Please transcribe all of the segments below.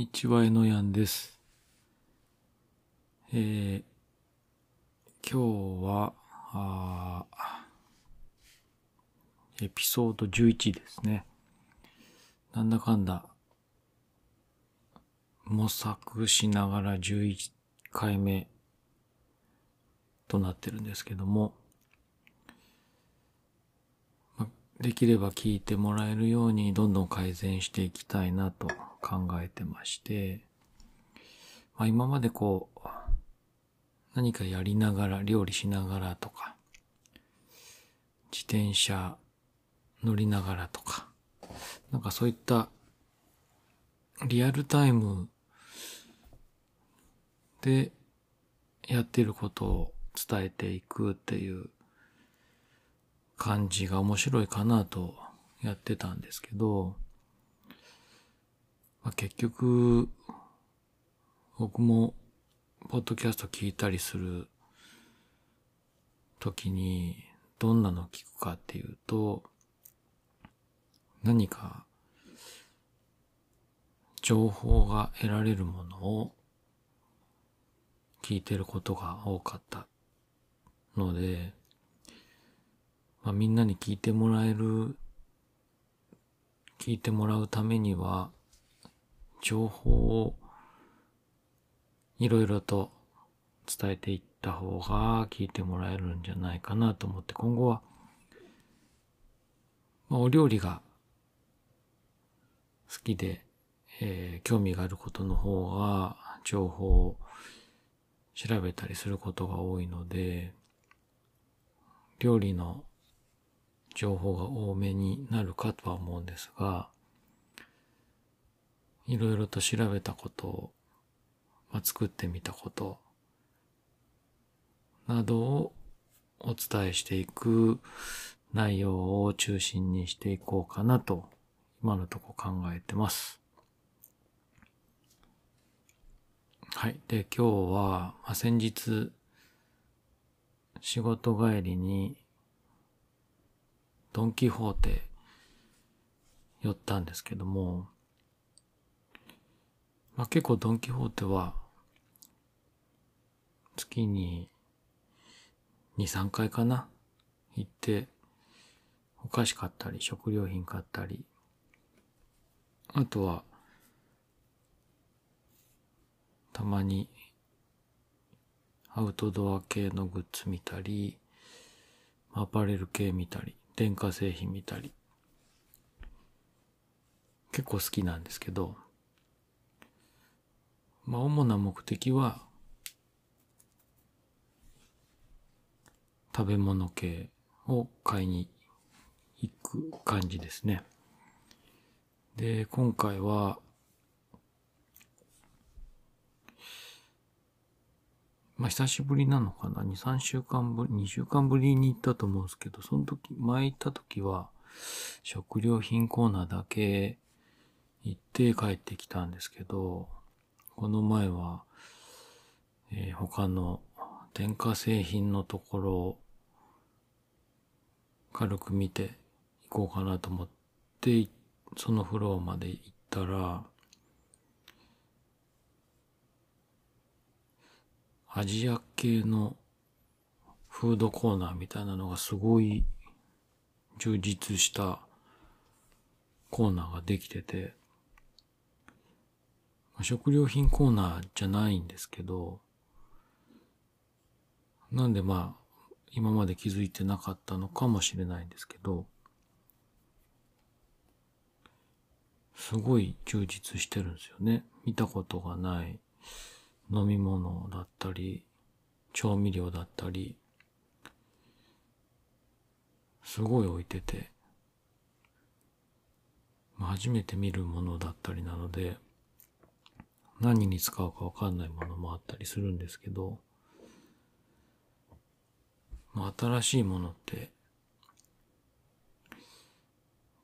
にちは、えのやんです。えー、今日は、エピソード11ですね。なんだかんだ、模索しながら11回目となってるんですけども、まできれば聞いてもらえるようにどんどん改善していきたいなと考えてまして、まあ、今までこう、何かやりながら、料理しながらとか、自転車乗りながらとか、なんかそういったリアルタイムでやってることを伝えていくっていう感じが面白いかなとやってたんですけど、まあ、結局、僕も、ポッドキャスト聞いたりする時に、どんなの聞くかっていうと、何か、情報が得られるものを聞いてることが多かったので、まあ、みんなに聞いてもらえる、聞いてもらうためには、情報をいろいろと伝えていった方が聞いてもらえるんじゃないかなと思って今後は、まあ、お料理が好きで、えー興味があることの方が情報を調べたりすることが多いので料理の情報が多めになるかとは思うんですがいろいろと調べたことを、まあ、作ってみたことなどをお伝えしていく内容を中心にしていこうかなと今のとこ考えてます。はい。で、今日は、まあ、先日、仕事帰りに、ドンキホーテ寄ったんですけども、まあ、結構ドンキホーテは、月に2、3回かな行って、お菓子買ったり、食料品買ったり、あとは、たまに、アウトドア系のグッズ見たり、アパレル系見たり、電化製品見たり、結構好きなんですけど、まあ主な目的は、食べ物系を買いに行く感じですね。で、今回は、まあ久しぶりなのかな ?2、3週間ぶり、2週間ぶりに行ったと思うんですけど、その時、前行った時は、食料品コーナーだけ行って帰ってきたんですけど、この前は、えー他の電化製品のところを軽く見ていこうかなと思って、そのフロアまで行ったら、アジア系のフードコーナーみたいなのがすごい充実したコーナーができてて、食料品コーナーじゃないんですけど、なんでまあ、今まで気づいてなかったのかもしれないんですけど、すごい充実してるんですよね。見たことがない飲み物だったり、調味料だったり、すごい置いてて、初めて見るものだったりなので、何に使うかわかんないものもあったりするんですけど、新しいものって、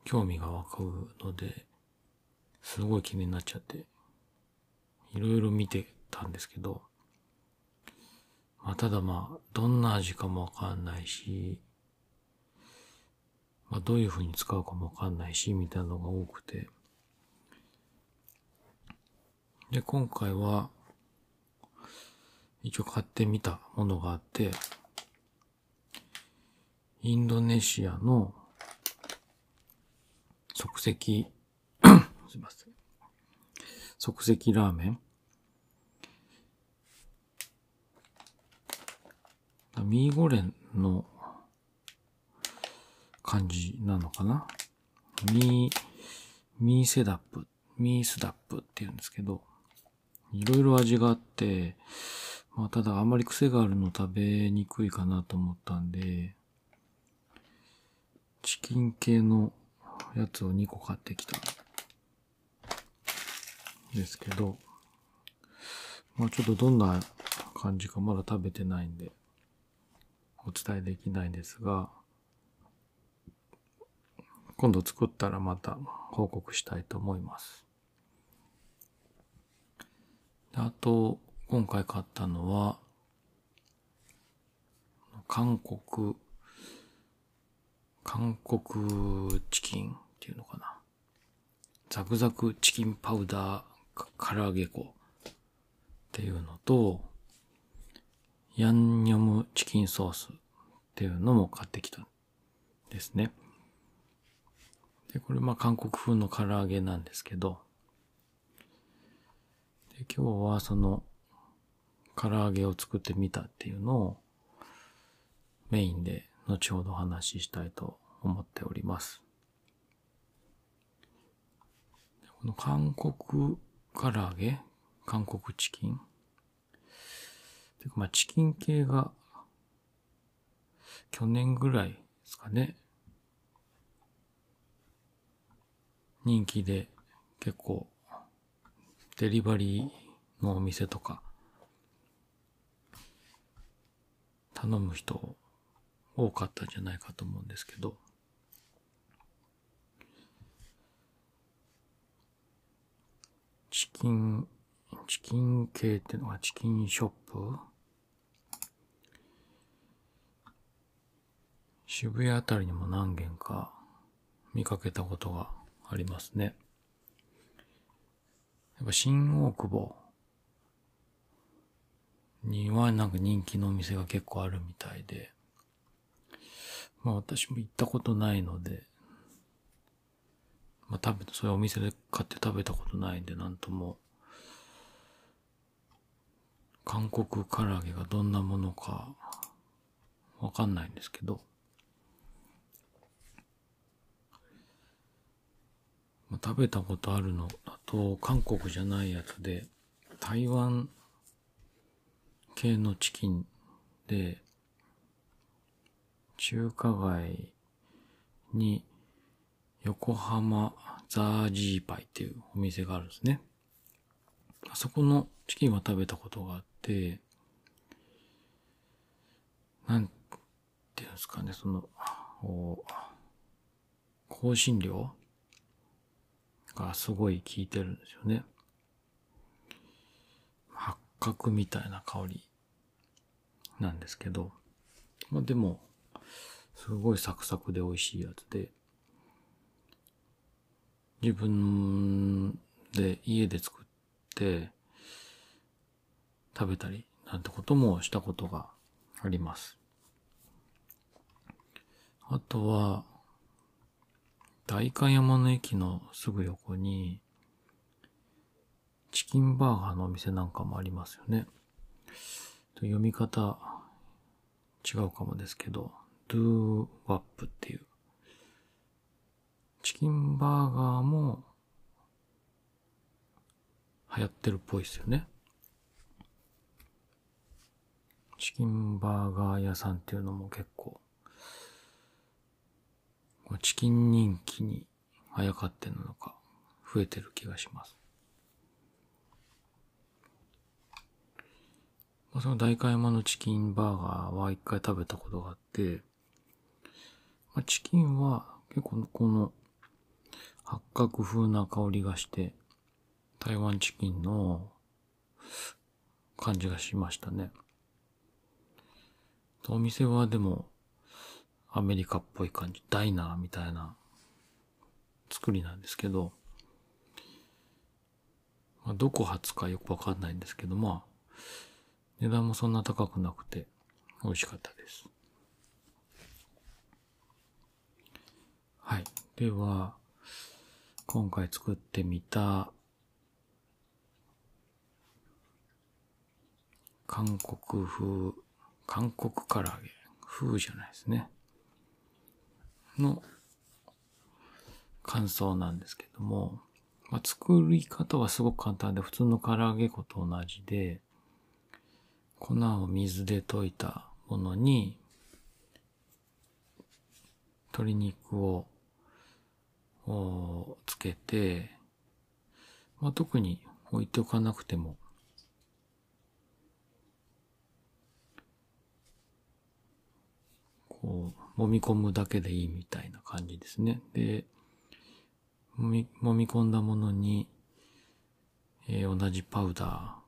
興味が湧くので、すごい気になっちゃって、いろいろ見てたんですけど、まあ、ただまあ、どんな味かもわかんないし、まあ、どういう風に使うかもわかんないし、みたいなのが多くて、で、今回は、一応買ってみたものがあって、インドネシアの即席、すいません。即席ラーメン。ミーゴレンの感じなのかな？ミー、ミーセダップ、ミースダップって言うんですけど、いろいろ味があって、まあただあまり癖があるの食べにくいかなと思ったんで、チキン系のやつを2個買ってきたんですけど、まあちょっとどんな感じかまだ食べてないんで、お伝えできないんですが、今度作ったらまた報告したいと思います。あと、今回買ったのは、韓国、韓国チキンっていうのかな。ザクザクチキンパウダー唐揚げ粉っていうのと、ヤンニョムチキンソースっていうのも買ってきたんですね。で、これまあ韓国風の唐揚げなんですけど、で今日はその唐揚げを作ってみたっていうのをメインで後ほどお話ししたいと思っております。この韓国唐揚げ韓国チキンていうかまあチキン系が去年ぐらいですかね。人気で結構デリバリーのお店とか頼む人多かったんじゃないかと思うんですけどチキンチキン系っていうのがチキンショップ渋谷あたりにも何軒か見かけたことがありますね。やっぱ新大久保にはなんか人気のお店が結構あるみたいで、まあ私も行ったことないので、まあ食べた、そういうお店で買って食べたことないんでなんとも、韓国唐揚げがどんなものかわかんないんですけど、まあ食べたことあるの？だと、韓国じゃないやつで、台湾系のチキンで、中華街に横浜ザージーパイっていうお店があるんですね。あそこのチキンは食べたことがあって、なんていうんですかね、その、香辛料？がすごい効いてるんですよね。八角みたいな香りなんですけど、まあでも、すごいサクサクで美味しいやつで、自分で家で作って食べたりなんてこともしたことがあります。あとは、代官山の駅のすぐ横に、チキンバーガーのお店なんかもありますよね。読み方違うかもですけど、ドゥーワップっていう。チキンバーガーも流行ってるっぽいですよね。チキンバーガー屋さんっていうのも結構、チキン人気にあやかってるのか増えてる気がします。まあその代官山のチキンバーガーは一回食べたことがあって、まあ、チキンは結構この八角風な香りがして、台湾チキンの感じがしましたね。お店はでもアメリカっぽい感じ、ダイナーみたいな作りなんですけど、まあ、どこ発かよくわかんないんですけど、まあ、値段もそんな高くなくて美味しかったです。はい。では、今回作ってみた韓国風、韓国唐揚げ、風じゃないですね。の感想なんですけども、まあ、作り方はすごく簡単で、普通の唐揚げ粉と同じで、粉を水で溶いたものに、鶏肉をつけて、まあ、特に置いておかなくてもこう、揉み込むだけでいいみたいな感じですね。で、揉み、揉み込んだものに、えー、同じパウダ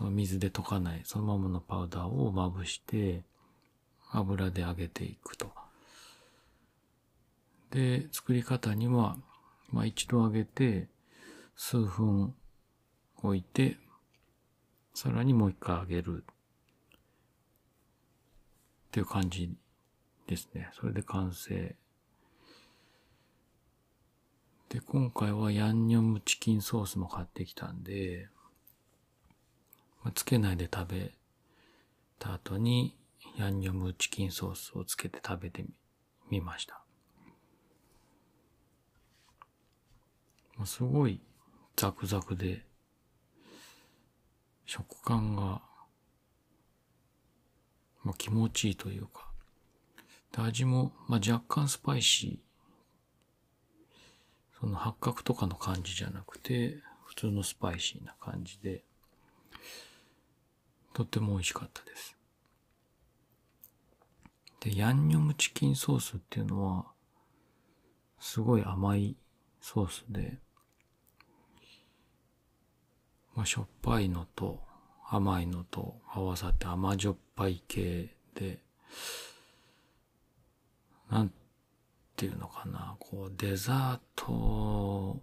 ー、水で溶かない、そのままのパウダーをまぶして、油で揚げていくと。で、作り方には、まあ一度揚げて、数分置いて、さらにもう一回揚げる。っていう感じですね。それで完成。で、今回はヤンニョムチキンソースも買ってきたんで、まあ、つけないで食べた後にヤンニョムチキンソースをつけて食べてみました。まあすごいザクザクで、食感が、まあ、気持ちいいというか、味も、まあ、若干スパイシー。その八角とかの感じじゃなくて、普通のスパイシーな感じで、とっても美味しかったです。で、ヤンニョムチキンソースっていうのは、すごい甘いソースで、まあ、しょっぱいのと甘いのと合わさって甘じょっぱい系で、なんていうのかな、こう、デザート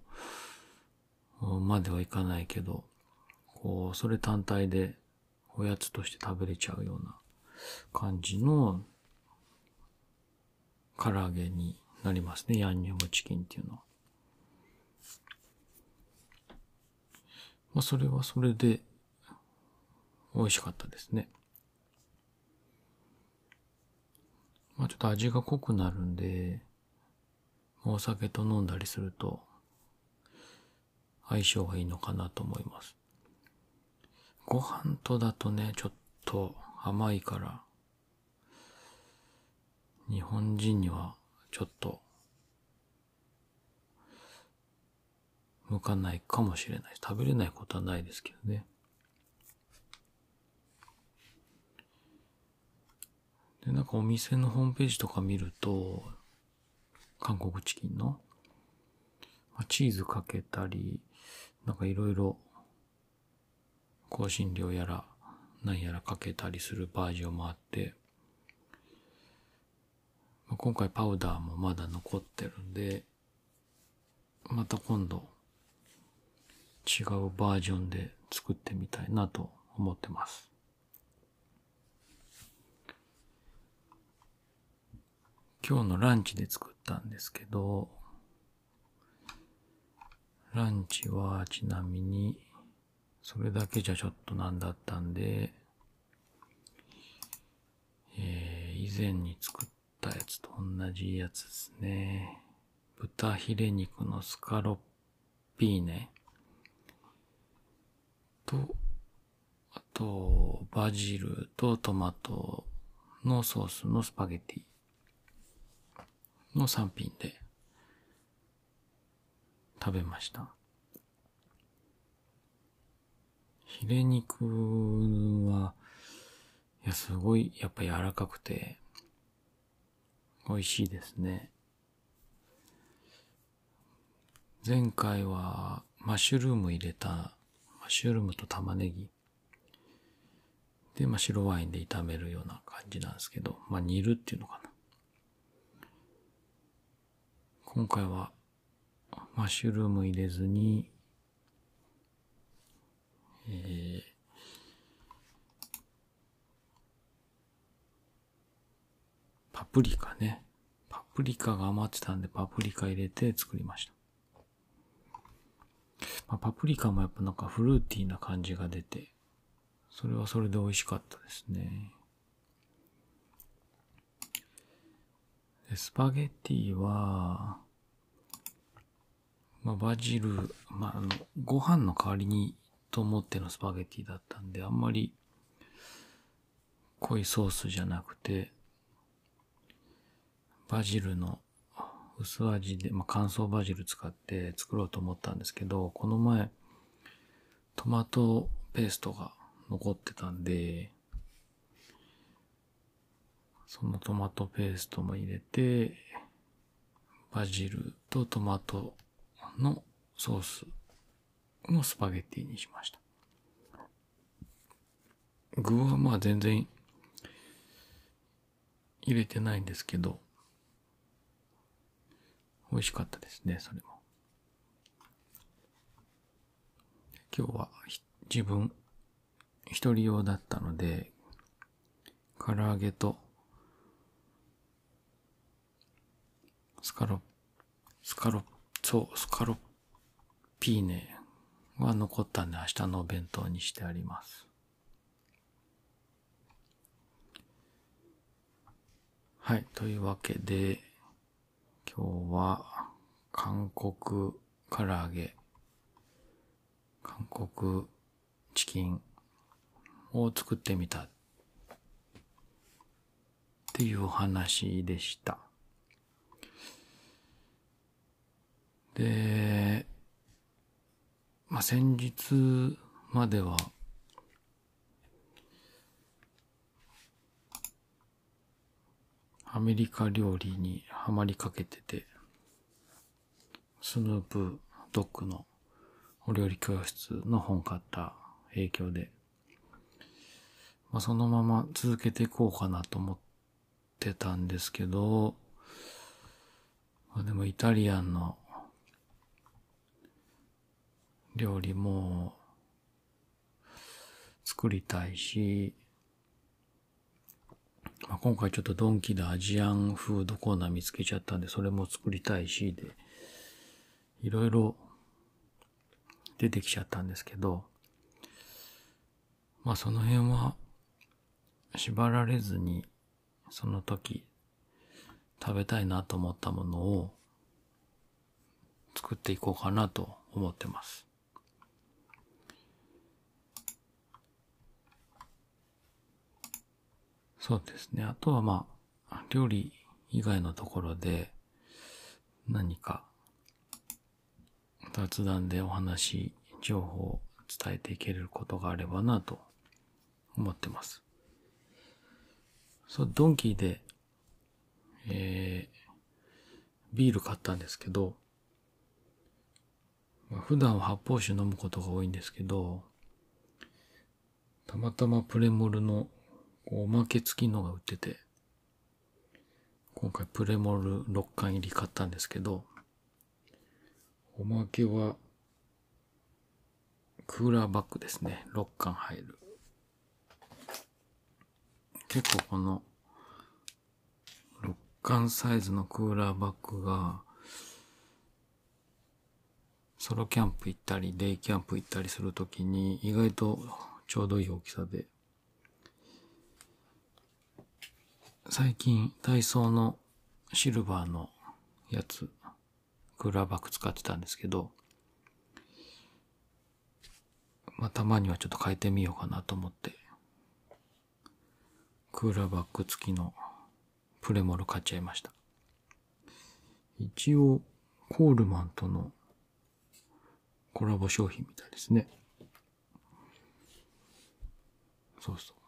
まではいかないけど、こう、それ単体でおやつとして食べれちゃうような感じの唐揚げになりますね。ヤンニョムチキンっていうのは。まあ、それはそれで美味しかったですね。まあちょっと味が濃くなるんで、お酒と飲んだりすると相性がいいのかなと思います。ご飯とだとね、ちょっと甘いから、日本人にはちょっと向かないかもしれない。食べれないことはないですけどね。で、なんかお店のホームページとか見ると、韓国チキンの、まあ、チーズかけたり、なんかいろいろ香辛料やら何やらかけたりするバージョンもあって、まあ、今回パウダーもまだ残ってるんで、また今度違うバージョンで作ってみたいなと思ってます。今日のランチで作ったんですけど、ランチはちなみに、それだけじゃちょっとなんだったんで、えー、以前に作ったやつと同じやつですね。豚ヒレ肉のスカロッピーネと、あと、バジルとトマトのソースのスパゲティ。の3品で食べました。ヒレ肉は、いや、すごい、やっぱ柔らかくて、美味しいですね。前回は、マッシュルーム入れた、マッシュルームと玉ねぎ。で、まあ、白ワインで炒めるような感じなんですけど、まあ、煮るっていうのかな。今回はマッシュルーム入れずに、えー、パプリカね。パプリカが余ってたんでパプリカ入れて作りました。まあ、パプリカもやっぱなんかフルーティーな感じが出て、それはそれで美味しかったですね。スパゲッティは、まあ、バジル、まあ、あの、ご飯の代わりにと思ってのスパゲッティだったんで、あんまり濃いソースじゃなくて、バジルの薄味で、まあ、乾燥バジル使って作ろうと思ったんですけど、この前、トマトペーストが残ってたんで、そのトマトペーストも入れて、バジルとトマトのソースのスパゲッティにしました。具はまあ全然入れてないんですけど、美味しかったですね、それも。今日は自分一人用だったので、唐揚げとスカロ、スカロ、そう、スカロピーネは残ったんで明日のお弁当にしてあります。はい。というわけで、今日は韓国唐揚げ、韓国チキンを作ってみたっていうお話でした。で、まあ、先日までは、アメリカ料理にハマりかけてて、スヌープドッグのお料理教室の本買った影響で、まあ、そのまま続けていこうかなと思ってたんですけど、まあ、でもイタリアンの料理も作りたいし、まあ、今回ちょっとドンキでアジアンフードコーナー見つけちゃったんで、それも作りたいし、で、いろいろ出てきちゃったんですけど、まあその辺は縛られずに、その時食べたいなと思ったものを作っていこうかなと思ってます。そうですね。あとはまあ、料理以外のところで何か雑談でお話、情報を伝えていけることがあればなと思ってます。そう、ドンキーで、えー、ビール買ったんですけど、ま、普段は発泡酒飲むことが多いんですけど、たまたまプレモルのおまけ付きのが売ってて、今回プレモル6巻入り買ったんですけど、おまけは、クーラーバッグですね。6巻入る。結構この、6巻サイズのクーラーバッグが、ソロキャンプ行ったり、デイキャンプ行ったりするときに意外とちょうどいい大きさで、最近ダイソーのシルバーのやつ、クーラーバッグ使ってたんですけど、まあ、たまにはちょっと変えてみようかなと思って、クーラーバッグ付きのプレモル買っちゃいました。一応、コールマンとのコラボ商品みたいですね。そうそう。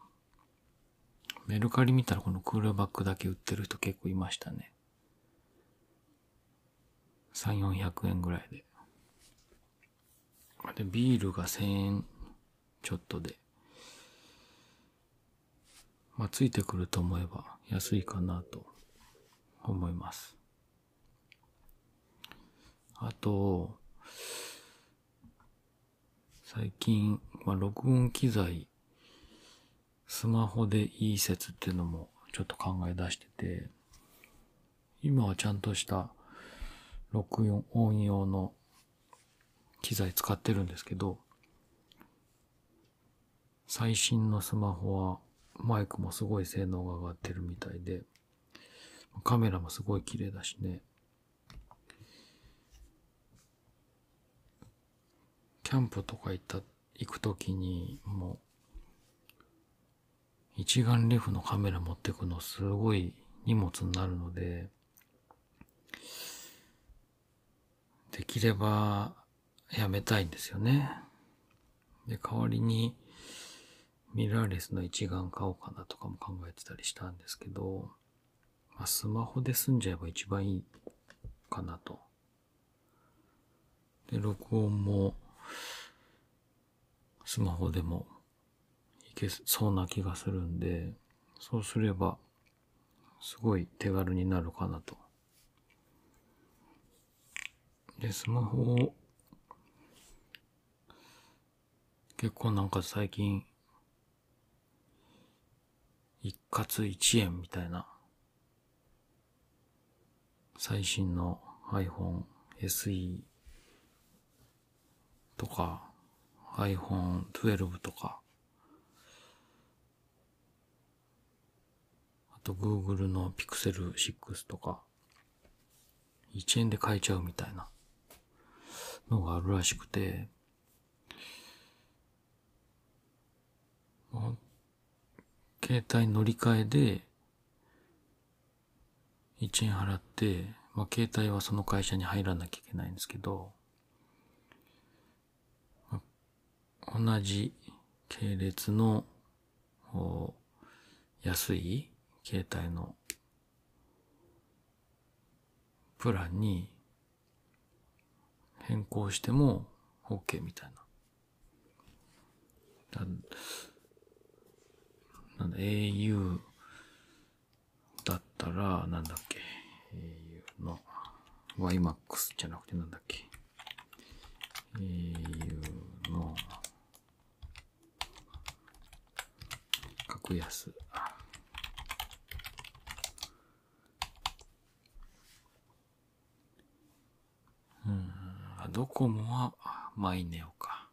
メルカリ見たらこのクーラーバッグだけ売ってる人結構いましたね。3、400円ぐらいで。で、ビールが1000円ちょっとで。まあ、ついてくると思えば安いかなと思います。あと、最近、まあ、録音機材、スマホでいい説っていうのもちょっと考え出してて、今はちゃんとした録音音用の機材使ってるんですけど、最新のスマホはマイクもすごい性能が上がってるみたいで、カメラもすごい綺麗だしね。キャンプとか行った、行くときにもう、一眼レフのカメラ持ってくのすごい荷物になるので、できればやめたいんですよね。で、代わりにミラーレスの一眼買おうかなとかも考えてたりしたんですけど、まあ、スマホで済んじゃえば一番いいかなと。で、録音もスマホでもいけそうな気がするんで、そうすればすごい手軽になるかなと。で、スマホを結構なんか最近一括一円みたいな最新の iPhone SE とか iPhone 12とかと Google の Pixel 6とか1円で買えちゃうみたいなのがあるらしくて携帯乗り換えで1円払って、まあ、携帯はその会社に入らなきゃいけないんですけど、同じ系列の安い携帯のプランに変更しても OK みたいな。なんだ、au だったら、なんだっけ、au の YMAX じゃなくてなんだっけ、au の格安。うん、ドコモはマイネオか。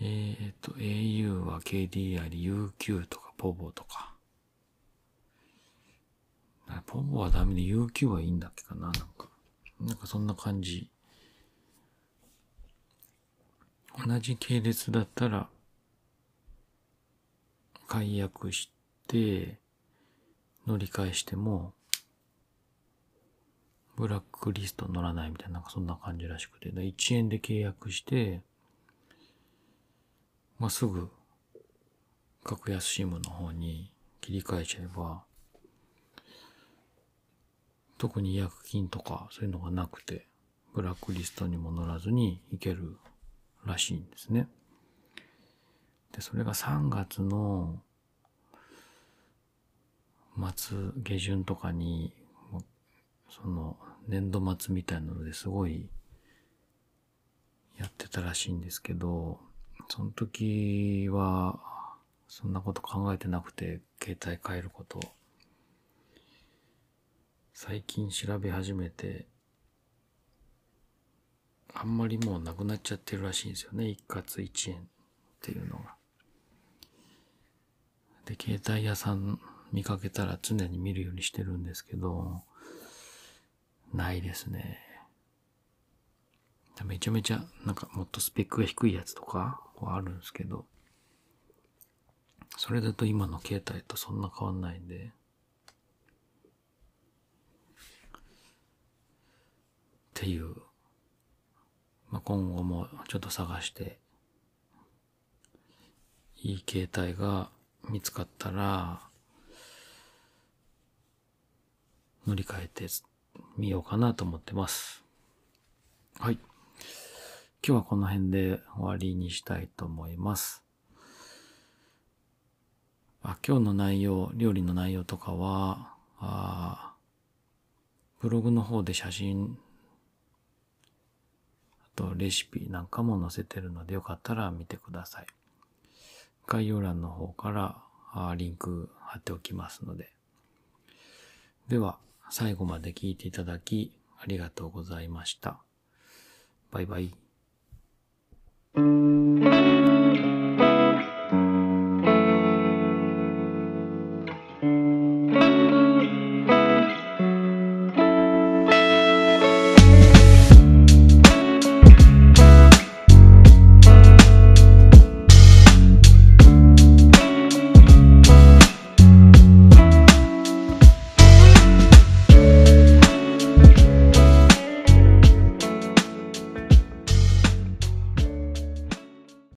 えっ、と、au は KDI で UQ とか POVO とか。ポボはダメで UQ はいいんだっけかななんか。なんかそんな感じ。同じ系列だったら、解約して、乗り換えしても、ブラックリスト乗らないみたいな、なんかそんな感じらしくて、1円で契約して、まあ、すぐ、格安 SIM の方に切り替えちゃえば、特に違約金とかそういうのがなくて、ブラックリストにも乗らずに行けるらしいんですね。で、それが3月の末、下旬とかに、その年度末みたいなのですごいやってたらしいんですけど、その時は、そんなこと考えてなくて、携帯変えること。最近調べ始めて、あんまりもうなくなっちゃってるらしいんですよね。一括一円っていうのが。で、携帯屋さん見かけたら常に見るようにしてるんですけど、ないですね。めちゃめちゃ、なんかもっとスペックが低いやつとかはあるんですけど、それだと今の携帯とそんな変わんないんで、っていう、まあ、今後もちょっと探して、いい携帯が見つかったら、乗り換えてみようかなと思ってます。はい。今日はこの辺で終わりにしたいと思います。あ今日の内容、料理の内容とかは、あブログの方で写真とレシピなんかも載せてるのでよかったら見てください。概要欄の方からリンク貼っておきますので。では、最後まで聞いていただきありがとうございました。バイバイ。